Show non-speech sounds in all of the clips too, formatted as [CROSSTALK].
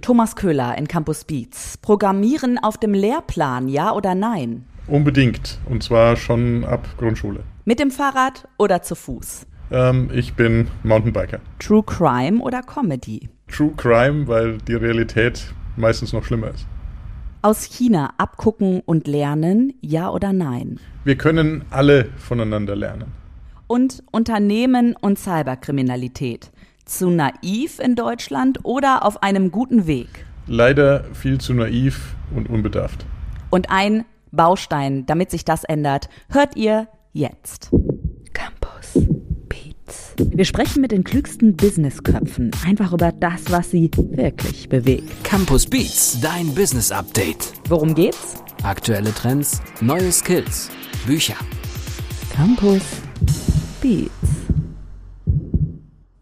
Thomas Köhler in Campus Beats. Programmieren auf dem Lehrplan, ja oder nein? Unbedingt. Und zwar schon ab Grundschule. Mit dem Fahrrad oder zu Fuß? Ähm, ich bin Mountainbiker. True Crime oder Comedy? True Crime, weil die Realität meistens noch schlimmer ist. Aus China abgucken und lernen, ja oder nein? Wir können alle voneinander lernen. Und Unternehmen und Cyberkriminalität. Zu naiv in Deutschland oder auf einem guten Weg? Leider viel zu naiv und unbedarft. Und ein Baustein, damit sich das ändert, hört ihr jetzt. Campus Beats. Wir sprechen mit den klügsten Businessköpfen einfach über das, was sie wirklich bewegt. Campus Beats, dein Business Update. Worum geht's? Aktuelle Trends, neue Skills, Bücher. Campus Beats.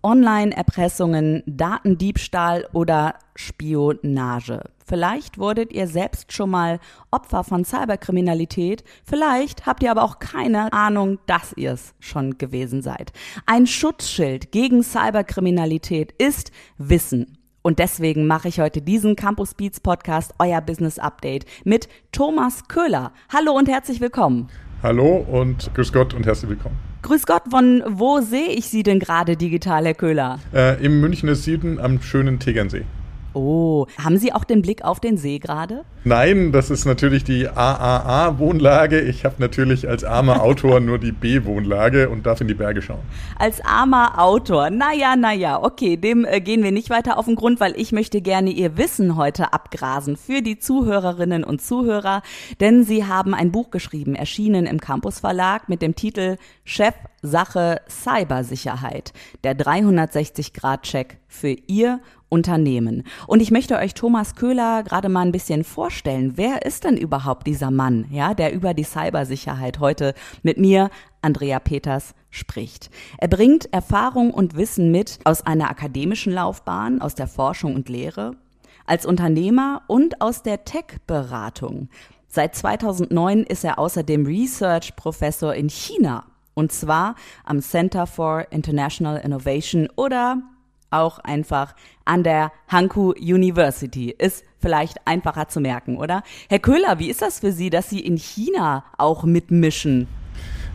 Online-Erpressungen, Datendiebstahl oder Spionage. Vielleicht wurdet ihr selbst schon mal Opfer von Cyberkriminalität, vielleicht habt ihr aber auch keine Ahnung, dass ihr es schon gewesen seid. Ein Schutzschild gegen Cyberkriminalität ist Wissen. Und deswegen mache ich heute diesen Campus Beats Podcast, euer Business Update, mit Thomas Köhler. Hallo und herzlich willkommen. Hallo und grüß Gott und herzlich willkommen. Grüß Gott, von wo sehe ich Sie denn gerade digital, Herr Köhler? Äh, Im Münchner Süden am schönen Tegernsee. Oh, haben Sie auch den Blick auf den See gerade? Nein, das ist natürlich die AAA-Wohnlage. Ich habe natürlich als armer [LAUGHS] Autor nur die B-Wohnlage und darf in die Berge schauen. Als armer Autor, naja, naja, okay, dem äh, gehen wir nicht weiter auf den Grund, weil ich möchte gerne Ihr Wissen heute abgrasen für die Zuhörerinnen und Zuhörer, denn Sie haben ein Buch geschrieben, erschienen im Campus Verlag mit dem Titel Chef Sache Cybersicherheit, der 360-Grad-Check für Ihr Unternehmen. Und ich möchte euch Thomas Köhler gerade mal ein bisschen vorstellen. Wer ist denn überhaupt dieser Mann, ja, der über die Cybersicherheit heute mit mir, Andrea Peters, spricht? Er bringt Erfahrung und Wissen mit aus einer akademischen Laufbahn, aus der Forschung und Lehre, als Unternehmer und aus der Tech-Beratung. Seit 2009 ist er außerdem Research Professor in China und zwar am Center for International Innovation oder auch einfach an der Hanku University. Ist vielleicht einfacher zu merken, oder? Herr Köhler, wie ist das für Sie, dass Sie in China auch mitmischen?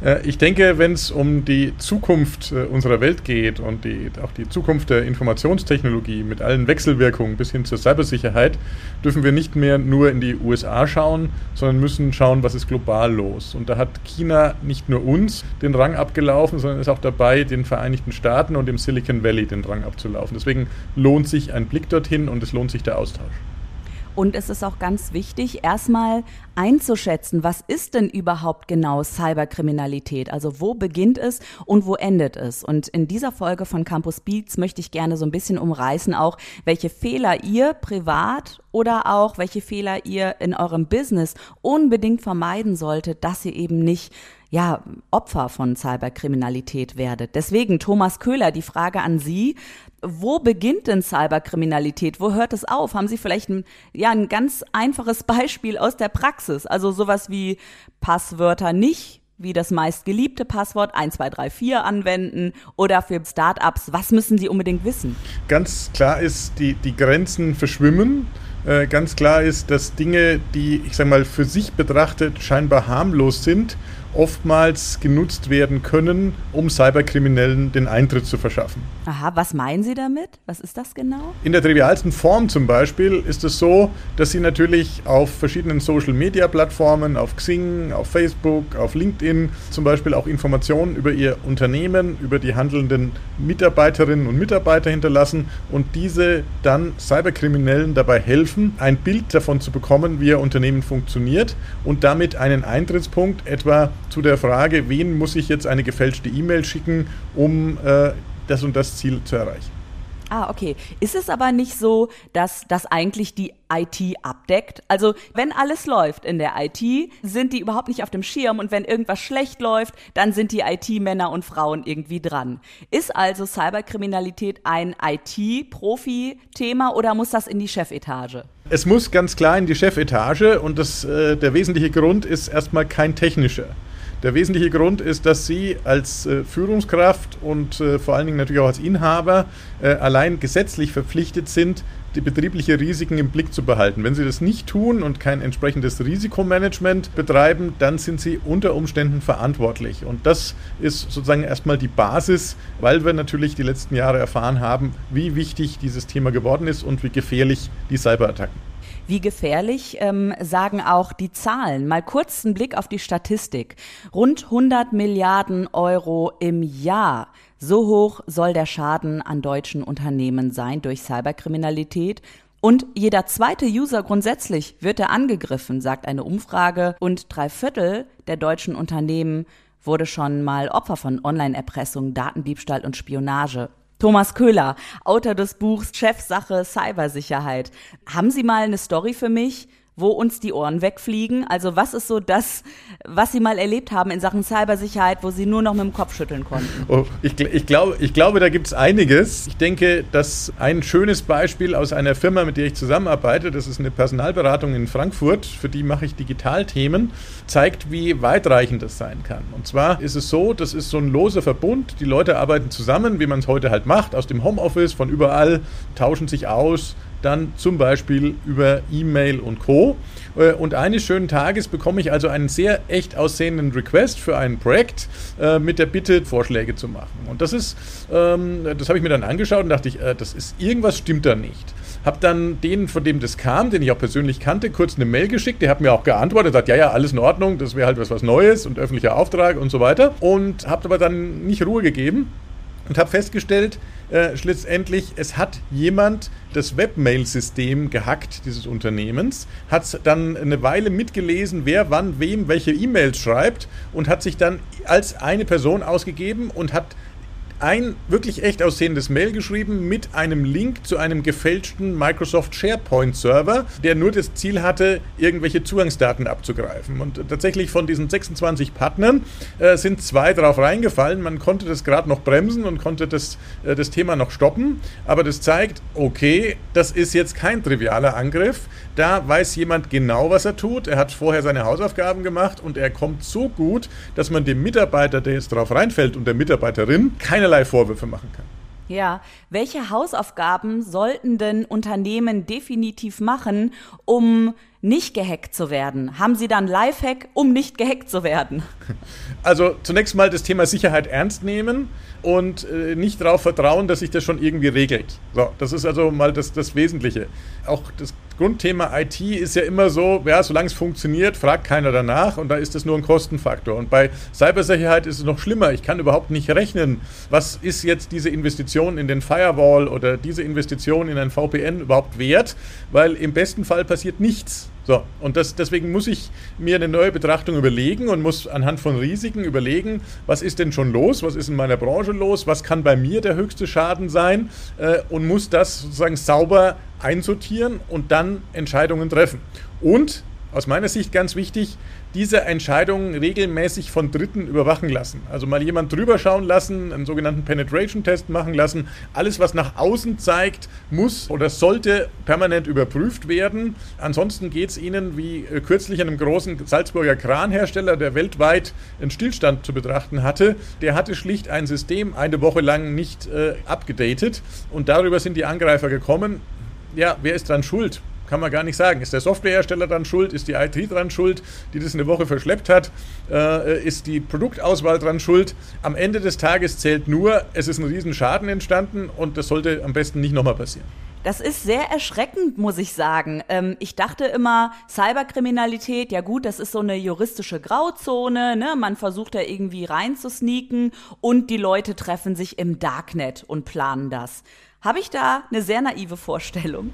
Äh, ich denke, wenn es um die Zukunft äh, unserer Welt geht und die, auch die Zukunft der Informationstechnologie mit allen Wechselwirkungen bis hin zur Cybersicherheit, dürfen wir nicht mehr nur in die USA schauen, sondern müssen schauen, was ist global los. Und da hat China nicht nur uns den Rang abgelaufen, sondern ist auch dabei, den Vereinigten Staaten und dem Silicon Valley den Rang abzulaufen. Deswegen lohnt sich ein Blick dorthin und es lohnt sich der Austausch. Und es ist auch ganz wichtig, erstmal einzuschätzen, was ist denn überhaupt genau Cyberkriminalität? Also wo beginnt es und wo endet es? Und in dieser Folge von Campus Beats möchte ich gerne so ein bisschen umreißen, auch welche Fehler ihr privat oder auch welche Fehler ihr in eurem Business unbedingt vermeiden solltet, dass ihr eben nicht ja, Opfer von Cyberkriminalität werdet. Deswegen, Thomas Köhler, die Frage an Sie. Wo beginnt denn Cyberkriminalität? Wo hört es auf? Haben Sie vielleicht ein, ja, ein ganz einfaches [LAUGHS] Beispiel aus der Praxis? Also sowas wie Passwörter nicht wie das meistgeliebte Passwort 1234 anwenden oder für Startups, was müssen sie unbedingt wissen? Ganz klar ist, die, die Grenzen verschwimmen. Äh, ganz klar ist, dass Dinge, die, ich sag mal, für sich betrachtet scheinbar harmlos sind, oftmals genutzt werden können, um Cyberkriminellen den Eintritt zu verschaffen. Aha, was meinen Sie damit? Was ist das genau? In der trivialsten Form zum Beispiel ist es so, dass Sie natürlich auf verschiedenen Social-Media-Plattformen, auf Xing, auf Facebook, auf LinkedIn zum Beispiel auch Informationen über Ihr Unternehmen, über die handelnden Mitarbeiterinnen und Mitarbeiter hinterlassen und diese dann Cyberkriminellen dabei helfen, ein Bild davon zu bekommen, wie Ihr Unternehmen funktioniert und damit einen Eintrittspunkt etwa zu der Frage, wen muss ich jetzt eine gefälschte E-Mail schicken, um äh, das und das Ziel zu erreichen. Ah, okay. Ist es aber nicht so, dass das eigentlich die IT abdeckt? Also, wenn alles läuft in der IT, sind die überhaupt nicht auf dem Schirm und wenn irgendwas schlecht läuft, dann sind die IT-Männer und Frauen irgendwie dran. Ist also Cyberkriminalität ein IT-Profi-Thema oder muss das in die Chefetage? Es muss ganz klar in die Chefetage und das, äh, der wesentliche Grund ist erstmal kein technischer. Der wesentliche Grund ist, dass Sie als äh, Führungskraft und äh, vor allen Dingen natürlich auch als Inhaber äh, allein gesetzlich verpflichtet sind, die betriebliche Risiken im Blick zu behalten. Wenn Sie das nicht tun und kein entsprechendes Risikomanagement betreiben, dann sind Sie unter Umständen verantwortlich. Und das ist sozusagen erstmal die Basis, weil wir natürlich die letzten Jahre erfahren haben, wie wichtig dieses Thema geworden ist und wie gefährlich die Cyberattacken. Wie gefährlich ähm, sagen auch die Zahlen. Mal kurz einen Blick auf die Statistik. Rund 100 Milliarden Euro im Jahr. So hoch soll der Schaden an deutschen Unternehmen sein durch Cyberkriminalität. Und jeder zweite User grundsätzlich wird er angegriffen, sagt eine Umfrage. Und drei Viertel der deutschen Unternehmen wurde schon mal Opfer von Online-Erpressung, Datendiebstahl und Spionage. Thomas Köhler, Autor des Buchs Chefsache Cybersicherheit. Haben Sie mal eine Story für mich, wo uns die Ohren wegfliegen? Also was ist so das, was Sie mal erlebt haben in Sachen Cybersicherheit, wo Sie nur noch mit dem Kopf schütteln konnten? Oh, ich, ich, glaube, ich glaube, da gibt es einiges. Ich denke, dass ein schönes Beispiel aus einer Firma, mit der ich zusammenarbeite, das ist eine Personalberatung in Frankfurt, für die mache ich Digitalthemen, zeigt, wie weitreichend das sein kann. Und zwar ist es so, das ist so ein loser Verbund, die Leute arbeiten zusammen, wie man es heute halt macht, aus dem Homeoffice, von überall, tauschen sich aus, dann zum Beispiel über E-Mail und Co. Äh, und eines schönen Tages bekomme ich also einen sehr echt aussehenden Request für ein Projekt äh, mit der Bitte, Vorschläge zu machen. Und das ist, ähm, das habe ich mir dann angeschaut und dachte ich, äh, das ist, irgendwas stimmt da nicht. Habe dann den, von dem das kam, den ich auch persönlich kannte, kurz eine Mail geschickt. Der hat mir auch geantwortet, sagt, ja, ja, alles in Ordnung, das wäre halt was, was Neues und öffentlicher Auftrag und so weiter. Und habe aber dann nicht Ruhe gegeben und habe festgestellt, äh, schlussendlich, es hat jemand das Webmail-System gehackt dieses Unternehmens, hat dann eine Weile mitgelesen, wer wann wem welche E-Mails schreibt und hat sich dann als eine Person ausgegeben und hat ein wirklich echt aussehendes Mail geschrieben mit einem Link zu einem gefälschten Microsoft SharePoint Server, der nur das Ziel hatte, irgendwelche Zugangsdaten abzugreifen. Und tatsächlich von diesen 26 Partnern äh, sind zwei drauf reingefallen. Man konnte das gerade noch bremsen und konnte das, äh, das Thema noch stoppen. Aber das zeigt, okay, das ist jetzt kein trivialer Angriff. Da weiß jemand genau, was er tut. Er hat vorher seine Hausaufgaben gemacht und er kommt so gut, dass man dem Mitarbeiter, der jetzt drauf reinfällt und der Mitarbeiterin keinerlei keinerlei Vorwürfe machen kann. Ja, welche Hausaufgaben sollten denn Unternehmen definitiv machen, um nicht gehackt zu werden? Haben Sie dann Lifehack, um nicht gehackt zu werden? [LAUGHS] Also zunächst mal das Thema Sicherheit ernst nehmen und äh, nicht darauf vertrauen, dass sich das schon irgendwie regelt. So, das ist also mal das, das Wesentliche. Auch das Grundthema IT ist ja immer so, ja, solange es funktioniert, fragt keiner danach und da ist das nur ein Kostenfaktor. Und bei Cybersicherheit ist es noch schlimmer. Ich kann überhaupt nicht rechnen, was ist jetzt diese Investition in den Firewall oder diese Investition in ein VPN überhaupt wert, weil im besten Fall passiert nichts. So, und das, deswegen muss ich mir eine neue Betrachtung überlegen und muss anhand von Risiken überlegen, was ist denn schon los, was ist in meiner Branche los, was kann bei mir der höchste Schaden sein äh, und muss das sozusagen sauber einsortieren und dann Entscheidungen treffen. Und aus meiner Sicht ganz wichtig, diese Entscheidungen regelmäßig von Dritten überwachen lassen. Also mal jemand drüber schauen lassen, einen sogenannten Penetration-Test machen lassen. Alles, was nach außen zeigt, muss oder sollte permanent überprüft werden. Ansonsten geht es Ihnen wie äh, kürzlich einem großen Salzburger Kranhersteller, der weltweit einen Stillstand zu betrachten hatte. Der hatte schlicht ein System eine Woche lang nicht äh, abgedatet und darüber sind die Angreifer gekommen. Ja, wer ist dran schuld? Kann man gar nicht sagen. Ist der Softwarehersteller dann schuld? Ist die IT dran schuld, die das eine Woche verschleppt hat? Äh, ist die Produktauswahl dran schuld? Am Ende des Tages zählt nur, es ist ein Riesenschaden entstanden und das sollte am besten nicht nochmal passieren. Das ist sehr erschreckend, muss ich sagen. Ähm, ich dachte immer, Cyberkriminalität, ja gut, das ist so eine juristische Grauzone, ne? Man versucht da irgendwie reinzusneaken und die Leute treffen sich im Darknet und planen das. Habe ich da eine sehr naive Vorstellung?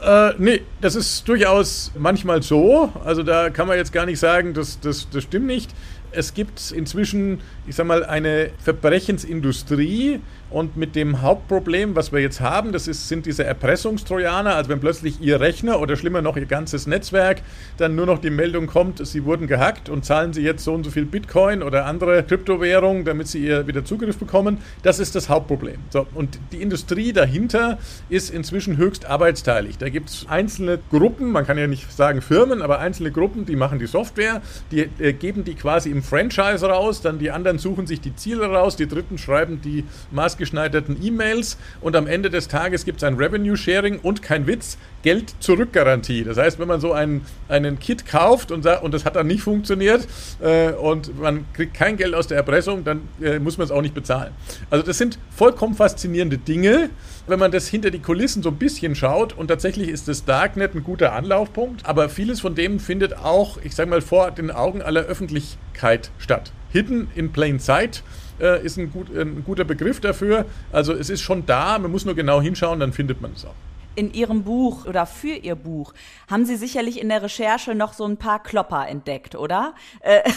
Äh, nee, das ist durchaus manchmal so. Also da kann man jetzt gar nicht sagen, das, das, das stimmt nicht. Es gibt inzwischen, ich sag mal, eine Verbrechensindustrie Und mit dem Hauptproblem, was wir jetzt haben, das ist, sind diese Erpressungstrojaner. Also wenn plötzlich Ihr Rechner oder schlimmer noch Ihr ganzes Netzwerk dann nur noch die Meldung kommt, Sie wurden gehackt und zahlen Sie jetzt so und so viel Bitcoin oder andere Kryptowährungen, damit Sie ihr wieder Zugriff bekommen. Das ist das Hauptproblem. So, und die Industrie dahinter ist inzwischen höchst arbeitsteilig. Da gibt es einzelne Gruppen, man kann ja nicht sagen Firmen, aber einzelne Gruppen, die machen die Software, die äh, geben die quasi im Franchise raus, dann die anderen suchen sich die Ziele raus, die dritten schreiben die Maß maßgeschneiderten E-Mails und am Ende des Tages gibt es ein Revenue Sharing und kein Witz, Geld zurück Garantie. Das heißt, wenn man so einen, einen Kit kauft und, und das hat dann nicht funktioniert äh, und man kriegt kein Geld aus der Erpressung, dann äh, muss man es auch nicht bezahlen. Also das sind vollkommen faszinierende Dinge, wenn man das hinter die Kulissen so ein bisschen schaut und tatsächlich ist das Darknet ein guter Anlaufpunkt, aber vieles von dem findet auch, ich sage mal, vor den Augen aller Öffentlichkeit statt. Hidden in plain sight äh, ist ein, gut, ein guter Begriff dafür. Also es ist schon da, man muss nur genau hinschauen, dann findet man es auch in Ihrem Buch oder für Ihr Buch haben Sie sicherlich in der Recherche noch so ein paar Klopper entdeckt, oder? Äh, [LAUGHS]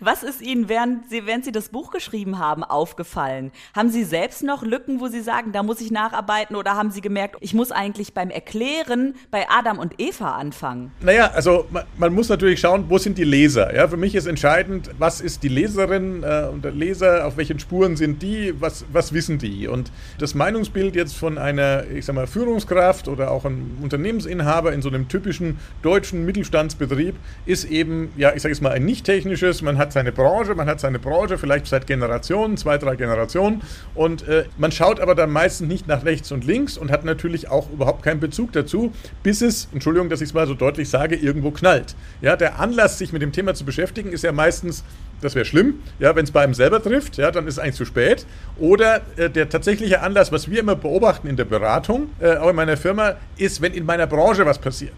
was ist Ihnen, während Sie, während Sie das Buch geschrieben haben, aufgefallen? Haben Sie selbst noch Lücken, wo Sie sagen, da muss ich nacharbeiten oder haben Sie gemerkt, ich muss eigentlich beim Erklären bei Adam und Eva anfangen? Naja, also man, man muss natürlich schauen, wo sind die Leser? Ja, für mich ist entscheidend, was ist die Leserin äh, und der Leser, auf welchen Spuren sind die, was, was wissen die? Und das Meinungsbild jetzt von einer, ich sag mal, Führungs Führungskraft oder auch ein Unternehmensinhaber in so einem typischen deutschen Mittelstandsbetrieb ist eben, ja, ich sage jetzt mal, ein nicht technisches. Man hat seine Branche, man hat seine Branche vielleicht seit Generationen, zwei, drei Generationen und äh, man schaut aber dann meistens nicht nach rechts und links und hat natürlich auch überhaupt keinen Bezug dazu, bis es, Entschuldigung, dass ich es mal so deutlich sage, irgendwo knallt. Ja, der Anlass, sich mit dem Thema zu beschäftigen, ist ja meistens das wäre schlimm, ja, wenn es bei einem selber trifft, ja, dann ist es eigentlich zu spät. Oder äh, der tatsächliche Anlass, was wir immer beobachten in der Beratung, äh, auch in meiner Firma, ist, wenn in meiner Branche was passiert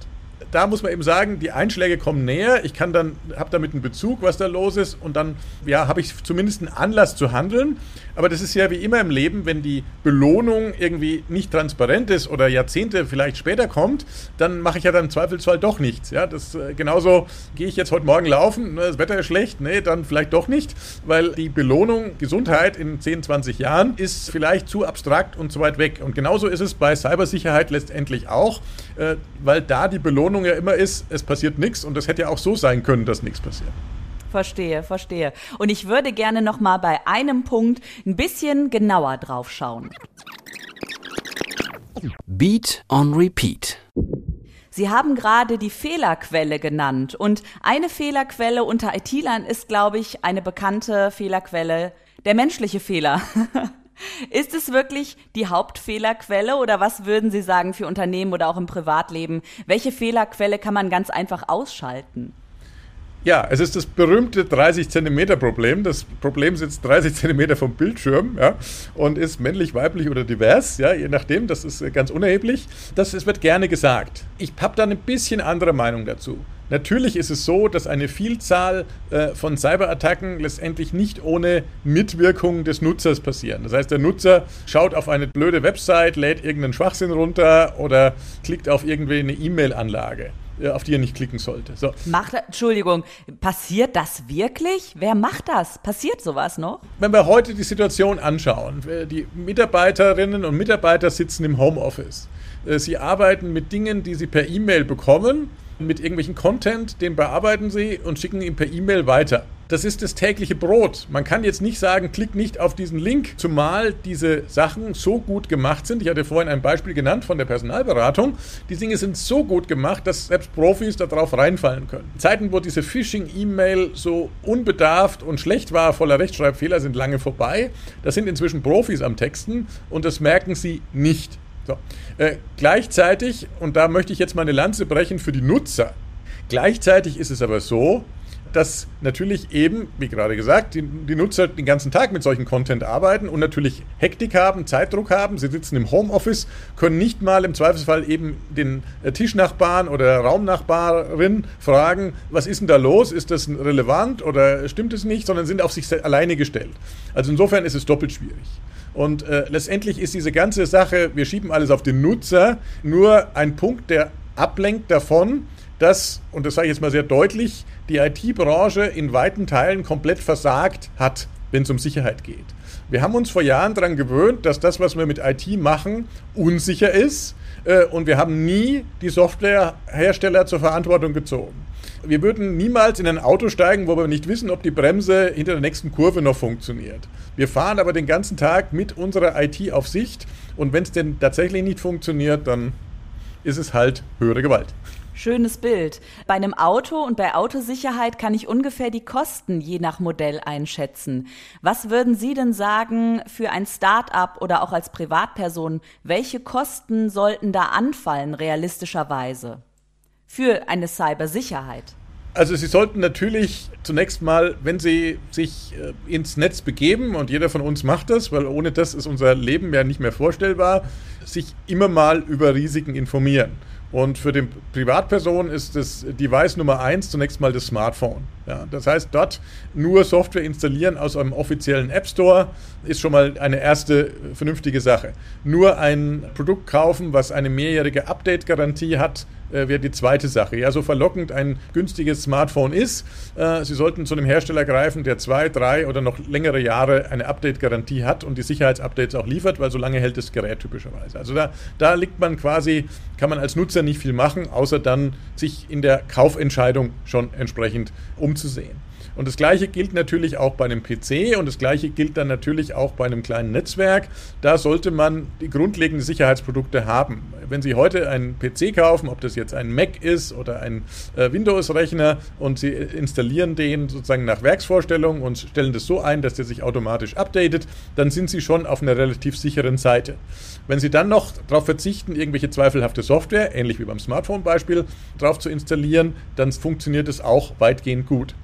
da muss man eben sagen, die Einschläge kommen näher. Ich kann dann, habe damit einen Bezug, was da los ist und dann, ja, habe ich zumindest einen Anlass zu handeln. Aber das ist ja wie immer im Leben, wenn die Belohnung irgendwie nicht transparent ist oder Jahrzehnte vielleicht später kommt, dann mache ich ja dann im Zweifelsfall doch nichts. Ja, das äh, genauso gehe ich jetzt heute Morgen laufen, ne, das Wetter ist schlecht, nee, dann vielleicht doch nicht, weil die Belohnung Gesundheit in 10, 20 Jahren ist vielleicht zu abstrakt und zu weit weg. Und genauso ist es bei Cybersicherheit letztendlich auch, äh, weil da die Belohnung ja immer ist, es passiert nichts und es hätte ja auch so sein können, dass nichts passiert. Verstehe, verstehe. Und ich würde gerne noch mal bei einem Punkt ein bisschen genauer drauf schauen. Beat on Repeat. Sie haben gerade die Fehlerquelle genannt und eine Fehlerquelle unter IT-Lern ist, glaube ich, eine bekannte Fehlerquelle, der menschliche Fehler. [LAUGHS] Ist es wirklich die Hauptfehlerquelle oder was würden Sie sagen für Unternehmen oder auch im Privatleben? Welche Fehlerquelle kann man ganz einfach ausschalten? Ja, es ist das berühmte 30 Zentimeter Problem. Das Problem sitzt 30 [LAUGHS] Zentimeter vom Bildschirm ja, und ist männlich, weiblich oder divers, ja, je nachdem. Das ist ganz unerheblich. Das, das wird gerne gesagt. Ich habe da eine bisschen andere Meinung dazu. Natürlich ist es so, dass eine Vielzahl äh, von Cyberattacken letztendlich nicht ohne Mitwirkung des Nutzers passieren. Das heißt, der Nutzer schaut auf eine blöde Website, lädt irgendeinen Schwachsinn runter oder klickt auf irgendwie eine E-Mail-Anlage äh, auf die er nicht klicken sollte. So. Macht, Entschuldigung, passiert das wirklich? Wer macht das? Passiert sowas noch? Wenn wir heute die Situation anschauen, äh, die Mitarbeiterinnen und Mitarbeiter sitzen im Homeoffice. Äh, sie arbeiten mit Dingen, die sie per E-Mail bekommen mit irgendwelchen Content, den bearbeiten sie und schicken ihn per E-Mail weiter. Das ist das tägliche Brot. Man kann jetzt nicht sagen, klick nicht auf diesen Link, zumal diese Sachen so gut gemacht sind. Ich hatte vorhin ein Beispiel genannt von der Personalberatung. Die Dinge sind so gut gemacht, dass selbst Profis darauf reinfallen können. Zeiten, wo diese Phishing-E-Mail so unbedarft und schlecht war, voller Rechtschreibfehler, sind lange vorbei. Da sind inzwischen Profis am Texten und das merken sie nicht. So. Äh, gleichzeitig, und da möchte ich jetzt mal eine Lanze brechen für die Nutzer, gleichzeitig ist es aber so, dass natürlich eben, wie gerade gesagt, die, die, Nutzer den ganzen Tag mit solchen Content arbeiten und natürlich Hektik haben, Zeitdruck haben. Sie sitzen im Homeoffice, können nicht mal im Zweifelsfall eben den äh, Tischnachbarn oder Raumnachbarin fragen, was ist denn da los? Ist das relevant oder stimmt es nicht? Sondern sind auf sich alleine gestellt. Also insofern ist es doppelt schwierig. Und äh, letztendlich ist diese ganze Sache, wir schieben alles auf den Nutzer, nur ein Punkt, der ablenkt davon, dass, und das sage ich jetzt mal sehr deutlich, die IT-Branche in weiten Teilen komplett versagt hat, wenn es um Sicherheit geht. Wir haben uns vor Jahren daran gewöhnt, dass das, was wir mit IT machen, unsicher ist äh, und wir haben nie die Softwarehersteller zur Verantwortung gezogen. Wir würden niemals in ein Auto steigen, wo wir nicht wissen, ob die Bremse hinter der nächsten Kurve noch funktioniert. Wir fahren aber den ganzen Tag mit unserer IT auf Sicht und wenn es denn tatsächlich nicht funktioniert, dann ist es halt höhere Gewalt. Schönes Bild. Bei einem Auto und bei Autosicherheit kann ich ungefähr die Kosten je nach Modell einschätzen. Was würden Sie denn sagen für ein Start-up oder auch als Privatperson? Welche Kosten sollten da anfallen, realistischerweise? Für eine Cybersicherheit? Also Sie sollten natürlich zunächst mal, wenn Sie sich äh, ins Netz begeben, und jeder von uns macht das, weil ohne das ist unser Leben ja nicht mehr vorstellbar, sich immer mal über Risiken informieren. Und für die Privatperson ist das Device Nummer eins zunächst mal das Smartphone. Ja, das heißt, dort nur Software installieren aus einem offiziellen App Store ist schon mal eine erste vernünftige Sache. Nur ein Produkt kaufen, was eine mehrjährige Update-Garantie hat, äh, wäre die zweite Sache. Ja, so verlockend ein günstiges Smartphone ist, äh, Sie sollten zu einem Hersteller greifen, der zwei, drei oder noch längere Jahre eine Update-Garantie hat und die Sicherheitsupdates auch liefert, weil so lange hält das Gerät typischerweise. Also da, da liegt man quasi, kann man als Nutzer nicht viel machen, außer dann sich in der Kaufentscheidung schon entsprechend umzusehen. Und das Gleiche gilt natürlich auch bei einem PC und das Gleiche gilt dann natürlich auch bei einem kleinen Netzwerk. Da sollte man die grundlegenden Sicherheitsprodukte haben. Wenn Sie heute einen PC kaufen, ob das jetzt ein Mac ist oder ein äh, Windows-Rechner und Sie installieren den sozusagen nach Werksvorstellung und stellen das so ein, dass der sich automatisch updatet, dann sind Sie schon auf einer relativ sicheren Seite. Wenn Sie dann noch darauf verzichten, irgendwelche zweifelhafte Software, ähnlich wie beim Smartphone-Beispiel, drauf zu installieren, dann funktioniert es auch weitgehend gut.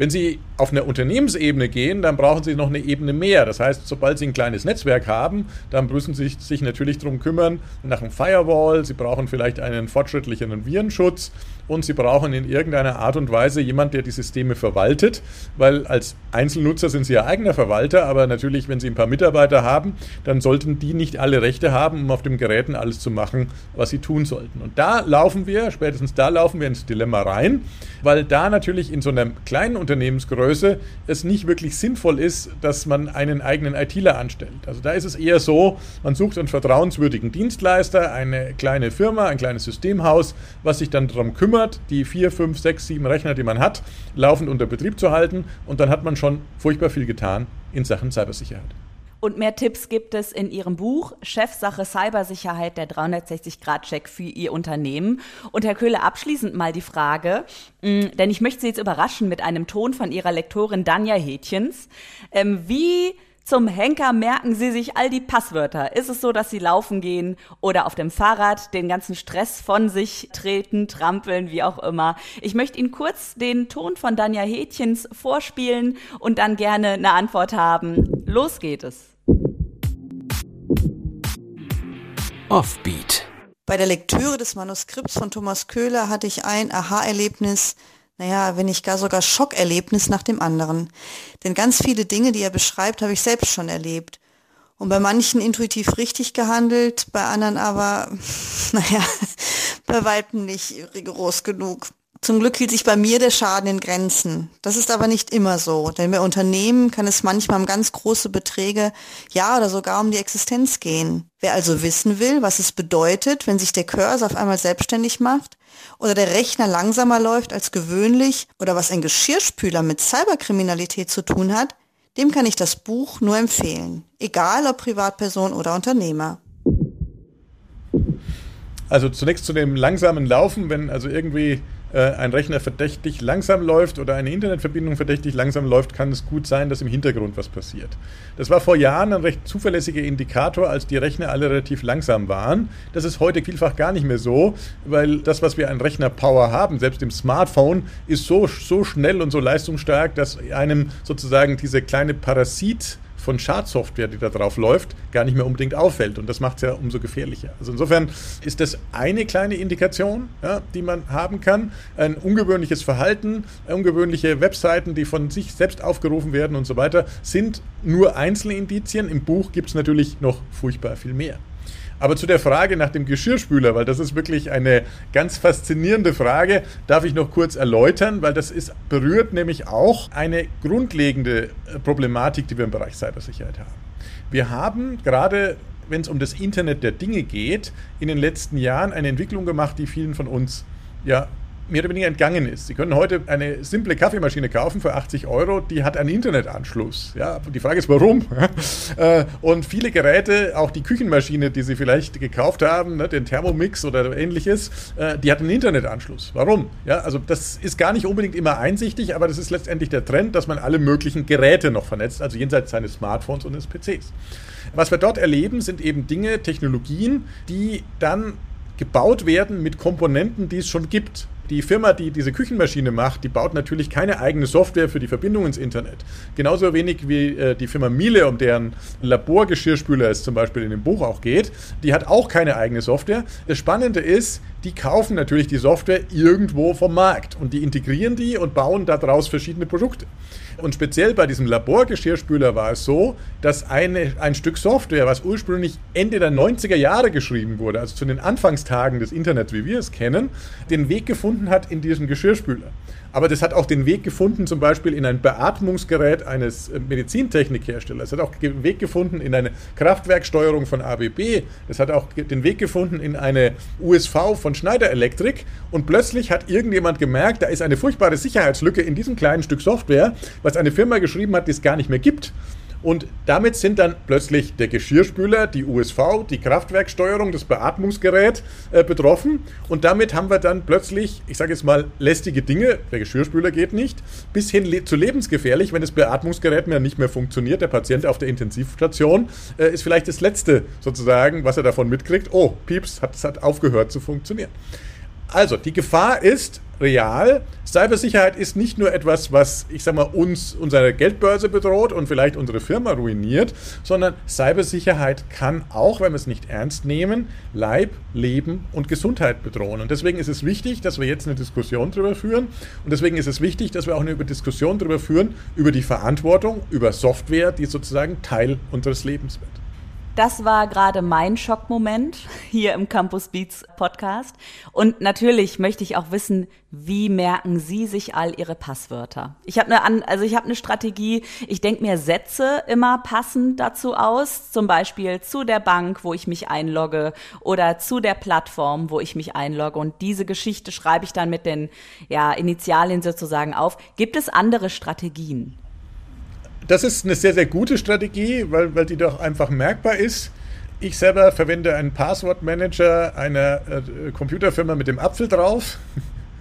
Wenn Sie auf eine Unternehmensebene gehen, dann brauchen Sie noch eine Ebene mehr. Das heißt, sobald Sie ein kleines Netzwerk haben, dann müssen Sie sich natürlich darum kümmern, nach einem Firewall, Sie brauchen vielleicht einen fortschrittlicheren Virenschutz und Sie brauchen in irgendeiner Art und Weise jemand, der die Systeme verwaltet, weil als Einzelnutzer sind Sie ja eigener Verwalter, aber natürlich, wenn Sie ein paar Mitarbeiter haben, dann sollten die nicht alle Rechte haben, um auf den Geräten alles zu machen, was sie tun sollten. Und da laufen wir, spätestens da laufen wir ins Dilemma rein, weil da natürlich in so einer kleinen Unternehmen Unternehmensgröße es nicht wirklich sinnvoll ist, dass man einen eigenen ITler anstellt. Also da ist es eher so, man sucht einen vertrauenswürdigen Dienstleister, eine kleine Firma, ein kleines Systemhaus, was sich dann darum kümmert, die vier, fünf, sechs, sieben Rechner, die man hat, laufend unter Betrieb zu halten. Und dann hat man schon furchtbar viel getan in Sachen Cybersicherheit. Und mehr Tipps gibt es in Ihrem Buch Chefsache Cybersicherheit, der 360-Grad-Check für Ihr Unternehmen. Und Herr Köhler, abschließend mal die Frage, mh, mm, denn ich möchte Sie jetzt überraschen mit einem Ton von Ihrer Lektorin Danja Hätchens. Ähm, wie zum Henker merken Sie sich all die Passwörter? Ist es so, dass Sie laufen gehen oder auf dem Fahrrad den ganzen Stress von sich treten, trampeln, wie auch immer? Ich möchte Ihnen kurz den Ton von Danja Hätchens vorspielen und dann gerne eine Antwort haben. Los geht es. Offbeat. Bei der Lektüre des Manuskripts von Thomas Köhler hatte ich ein Aha-Erlebnis, naja, wenn nicht gar sogar Schockerlebnis nach dem anderen. Denn ganz viele Dinge, die er beschreibt, habe ich selbst schon erlebt. Und bei manchen intuitiv richtig gehandelt, bei anderen aber, [LAUGHS] naja, bei weitem nicht rigoros genug. Zum Glück hielt sich bei mir der Schaden in Grenzen. Das ist aber nicht immer so, denn bei Unternehmen kann es manchmal um ganz große Beträge, ja oder sogar um die Existenz gehen. Wer also wissen will, was es bedeutet, wenn sich der Cursor auf einmal selbstständig macht oder der Rechner langsamer läuft als gewöhnlich oder was ein Geschirrspüler mit Cyberkriminalität zu tun hat, dem kann ich das Buch nur empfehlen, egal ob Privatperson oder Unternehmer. Also zunächst zu dem langsamen Laufen, wenn also irgendwie ein Rechner verdächtig langsam läuft oder eine Internetverbindung verdächtig langsam läuft, kann es gut sein, dass im Hintergrund was passiert. Das war vor Jahren ein recht zuverlässiger Indikator, als die Rechner alle relativ langsam waren. Das ist heute vielfach gar nicht mehr so, weil das, was wir an Rechnerpower haben, selbst im Smartphone, ist so, so schnell und so leistungsstark, dass einem sozusagen diese kleine Parasit von Schadsoftware, die da drauf läuft, gar nicht mehr unbedingt auffällt. Und das macht es ja umso gefährlicher. Also insofern ist das eine kleine Indikation, ja, die man haben kann. Ein ungewöhnliches Verhalten, ungewöhnliche Webseiten, die von sich selbst aufgerufen werden und so weiter, sind nur einzelne Indizien. Im Buch gibt es natürlich noch furchtbar viel mehr. Aber zu der Frage nach dem Geschirrspüler, weil das ist wirklich eine ganz faszinierende Frage, darf ich noch kurz erläutern, weil das ist, berührt nämlich auch eine grundlegende äh, Problematik, die wir im Bereich Cybersicherheit haben. Wir haben gerade wenn es um das Internet der Dinge geht, in den letzten Jahren eine Entwicklung gemacht, die vielen von uns ja mehr oder weniger entgangen ist. Sie können heute eine simple Kaffeemaschine kaufen für 80 Euro, die hat einen Internetanschluss. Ja, die Frage ist, warum? [LAUGHS] Äh, und viele Geräte, auch die Küchenmaschine, die Sie vielleicht gekauft haben, ne, den Thermomix oder ähnliches, äh, die hat einen Internetanschluss. Warum? Ja, also das ist gar nicht unbedingt immer einsichtig, aber das ist letztendlich der Trend, dass man alle möglichen Geräte noch vernetzt, also jenseits seines Smartphones und des PCs. Was wir dort erleben, sind eben Dinge, Technologien, die dann gebaut werden mit Komponenten, die es schon gibt. Die Firma, die diese Küchenmaschine macht, die baut natürlich keine eigene Software für die Verbindung ins Internet. Genauso wenig wie äh, die Firma Miele, um deren Laborgeschirrspüler es zum Beispiel in dem Buch auch geht, die hat auch keine eigene Software. Das Spannende ist, die kaufen natürlich die Software irgendwo vom Markt und die integrieren die und bauen daraus verschiedene Produkte. Und speziell bei diesem Laborgeschirrspüler war es so, dass eine, ein Stück Software, was ursprünglich Ende der 90er Jahre geschrieben wurde, also zu den Anfangstagen des Internets, wie wir es kennen, den Weg gefunden hat in diesen Geschirrspüler. Aber das hat auch den Weg gefunden, zum Beispiel in ein Beatmungsgerät eines äh, Medizintechnikherstellers. Es hat auch den Weg gefunden in eine Kraftwerksteuerung von ABB. Es hat auch den Weg gefunden in eine USV von Schneider Electric. Und plötzlich hat irgendjemand gemerkt, da ist eine furchtbare Sicherheitslücke in diesem kleinen Stück Software, was eine Firma geschrieben hat, die es gar nicht mehr gibt. Und damit sind dann plötzlich der Geschirrspüler, die USV, die Kraftwerksteuerung, das Beatmungsgerät äh, betroffen. Und damit haben wir dann plötzlich, ich sage jetzt mal, lästige Dinge, der Geschirrspüler geht nicht, bis hin le zu lebensgefährlich, wenn das Beatmungsgerät mehr nicht mehr funktioniert. Der Patient auf der Intensivstation äh, ist vielleicht das Letzte sozusagen, was er davon mitkriegt. Oh, Pieps, hat, es hat aufgehört zu funktionieren. Also, die Gefahr ist real. Cybersicherheit ist nicht nur etwas, was, ich sag mal, uns, unsere Geldbörse bedroht und vielleicht unsere Firma ruiniert, sondern Cybersicherheit kann auch, wenn wir es nicht ernst nehmen, Leib, Leben und Gesundheit bedrohen. Und deswegen ist es wichtig, dass wir jetzt eine Diskussion darüber führen. Und deswegen ist es wichtig, dass wir auch eine Diskussion darüber führen, über die Verantwortung, über Software, die sozusagen Teil unseres Lebens wird. Das war gerade mein Schockmoment [LAUGHS] hier im Campus Beats Podcast. Und natürlich möchte ich auch wissen, wie merken Sie sich all Ihre Passwörter? Ich habe eine, also ich habe eine Strategie. Ich denke mir Sätze immer passend dazu aus. Zum Beispiel zu der Bank, wo ich mich einlogge, oder zu der Plattform, wo ich mich einlogge. Und diese Geschichte schreibe ich dann mit den ja, Initialien sozusagen auf. Gibt es andere Strategien? Das ist eine sehr, sehr gute Strategie, weil, weil die doch einfach merkbar ist. Ich selber verwende einen Passwortmanager einer äh, Computerfirma mit dem Apfel drauf.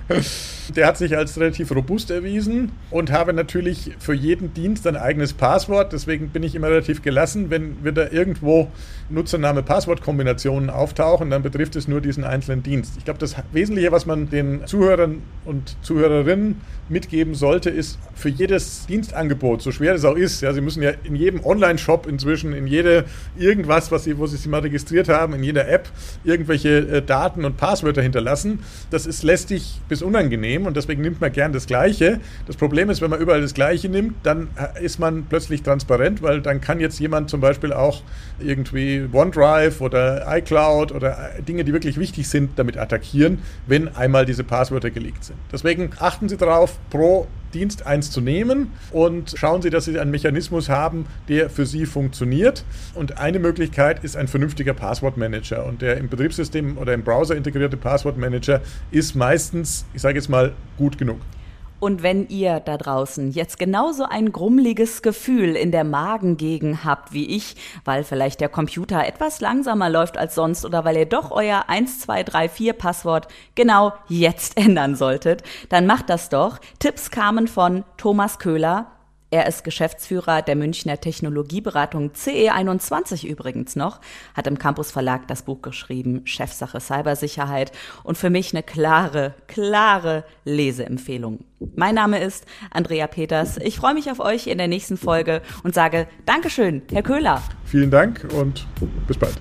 [LAUGHS] Der hat sich als relativ robust erwiesen und habe natürlich für jeden Dienst ein eigenes Passwort. Deswegen bin ich immer relativ gelassen, wenn wir da irgendwo Nutzername-Passwort-Kombinationen auftauchen, dann betrifft es nur diesen einzelnen Dienst. Ich glaube, das Wesentliche, was man den Zuhörern und Zuhörerinnen mitgeben sollte, ist für jedes Dienstangebot, so schwer es auch ist, ja, Sie müssen ja in jedem Online-Shop inzwischen, in jede irgendwas, was Sie, wo Sie sich mal registriert haben, in jeder App irgendwelche äh, Daten und Passwörter hinterlassen. Das ist lästig bis unangenehm und deswegen nimmt man gern das Gleiche. Das Problem ist, wenn man überall das Gleiche nimmt, dann äh, ist man plötzlich transparent, weil dann kann jetzt jemand zum Beispiel auch irgendwie OneDrive oder iCloud oder äh, Dinge, die wirklich wichtig sind, damit attackieren, wenn einmal diese Passwörter geleakt sind. Deswegen achten Sie darauf, pro Dienst eins zu nehmen und schauen Sie, dass Sie einen Mechanismus haben, der für Sie funktioniert. Und eine Möglichkeit ist ein vernünftiger Passwortmanager. Und der im Betriebssystem oder im Browser integrierte Passwortmanager ist meistens, ich sage jetzt mal, gut genug. Und wenn ihr da draußen jetzt genauso ein grummeliges Gefühl in der Magengegend habt wie ich, weil vielleicht der Computer etwas langsamer läuft als sonst oder weil ihr doch euer 1, 2, 3, 4 Passwort genau jetzt [LAUGHS] ändern solltet, dann macht das doch. Tipps kamen von Thomas Köhler, er ist Geschäftsführer der Münchner Technologieberatung CE21 übrigens noch, hat im Campus Verlag das Buch geschrieben, Chefsache Cybersicherheit und für mich eine klare, klare Leseempfehlung. Mein Name ist Andrea Peters. Ich freue mich auf euch in der nächsten Folge und sage Dankeschön, Herr Köhler. Vielen Dank und bis bald.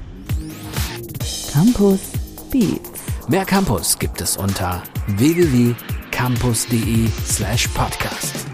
Campus Beats. Mehr Campus gibt es unter www.campus.de slash podcast.